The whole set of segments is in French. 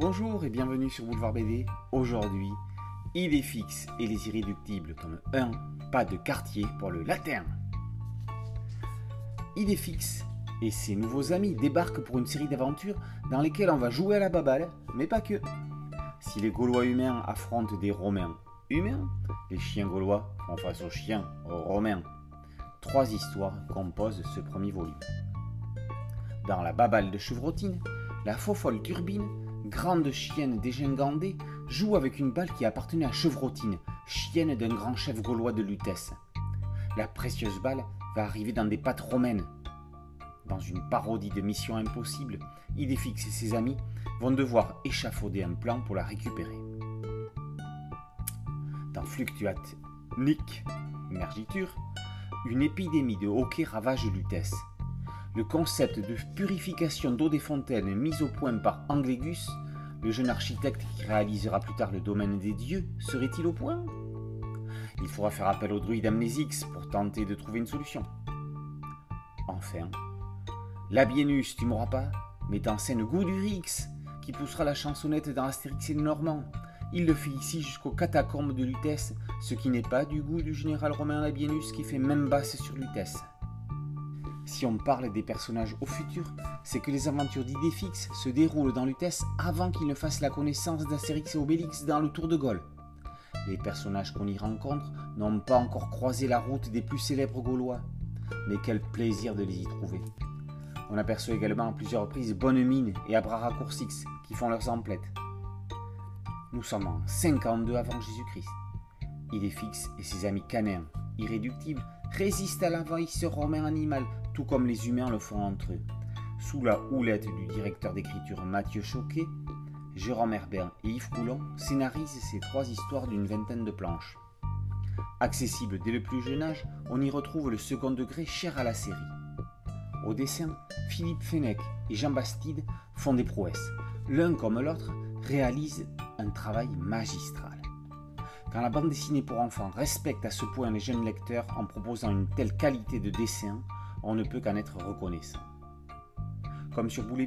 Bonjour et bienvenue sur Boulevard BD. Aujourd'hui, fixe et les irréductibles, tome 1, pas de quartier pour le latin. Idée fixe et ses nouveaux amis débarquent pour une série d'aventures dans lesquelles on va jouer à la baballe, mais pas que. Si les Gaulois humains affrontent des Romains humains, les chiens gaulois font face aux chiens romains. Trois histoires composent ce premier volume. Dans la baballe de chevrotine, la faux-folle turbine, grande chienne dégingandée, joue avec une balle qui appartenait à Chevrotine, chienne d'un grand chef gaulois de Lutèce. La précieuse balle va arriver dans des pattes romaines. Dans une parodie de Mission Impossible, Idéfix et ses amis vont devoir échafauder un plan pour la récupérer. Dans Fluctuate Nick Mergiture, une épidémie de hockey ravage Lutèce. Le concept de purification d'eau des fontaines mis au point par Anglégus, le jeune architecte qui réalisera plus tard le domaine des dieux, serait-il au point? Il faudra faire appel au druide Amnésix pour tenter de trouver une solution. Enfin, Labienus, tu m'auras pas, met en scène Goudurix, qui poussera la chansonnette dans Astérix et Normand. Il le fait ici jusqu'aux catacombes de Lutèce, ce qui n'est pas du goût du général romain Labienus qui fait même basse sur Lutèce. Si on parle des personnages au futur, c'est que les aventures d'Idéfix se déroulent dans Lutèce avant qu'ils ne fassent la connaissance d'Astérix et Obélix dans le Tour de Gaulle. Les personnages qu'on y rencontre n'ont pas encore croisé la route des plus célèbres Gaulois, mais quel plaisir de les y trouver. On aperçoit également à plusieurs reprises Bonne-Mine et Abraracoursix qui font leurs emplettes. Nous sommes en 52 avant Jésus-Christ. Idéfix et ses amis canéens, irréductibles, résistent à l'envahisseur romain animal, tout comme les humains le font entre eux. Sous la houlette du directeur d'écriture Mathieu Choquet, Jérôme Herbert et Yves Coulon scénarisent ces trois histoires d'une vingtaine de planches. Accessible dès le plus jeune âge, on y retrouve le second degré cher à la série. Au dessin, Philippe Fenech et Jean Bastide font des prouesses. L'un comme l'autre réalise un travail magistral. Quand la bande dessinée pour enfants respecte à ce point les jeunes lecteurs en proposant une telle qualité de dessin, on ne peut qu'en être reconnaissant. Comme sur Boulet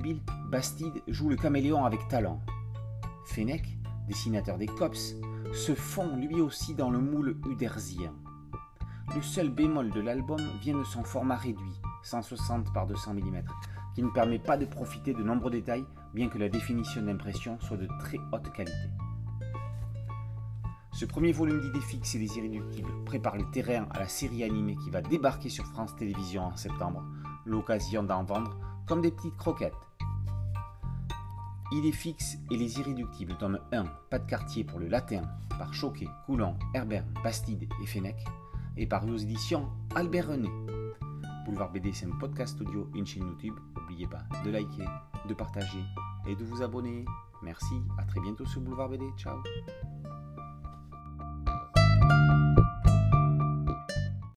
Bastide joue le caméléon avec talent. Fenech, dessinateur des cops, se fond lui aussi dans le moule uderzien. Le seul bémol de l'album vient de son format réduit, 160 par 200 mm, qui ne permet pas de profiter de nombreux détails, bien que la définition d'impression soit de très haute qualité. Ce premier volume d'idées fixes et des irréductibles prépare le terrain à la série animée qui va débarquer sur France Télévisions en septembre, l'occasion d'en vendre comme des petites croquettes. Idées fixes et les irréductibles, tome 1, pas de quartier pour le latin, par Choquet, Coulon, Herbert, Bastide et Fenech, et par aux éditions Albert René. Boulevard BD, c'est un podcast audio, une chaîne YouTube. N'oubliez pas de liker, de partager et de vous abonner. Merci, à très bientôt sur Boulevard BD. Ciao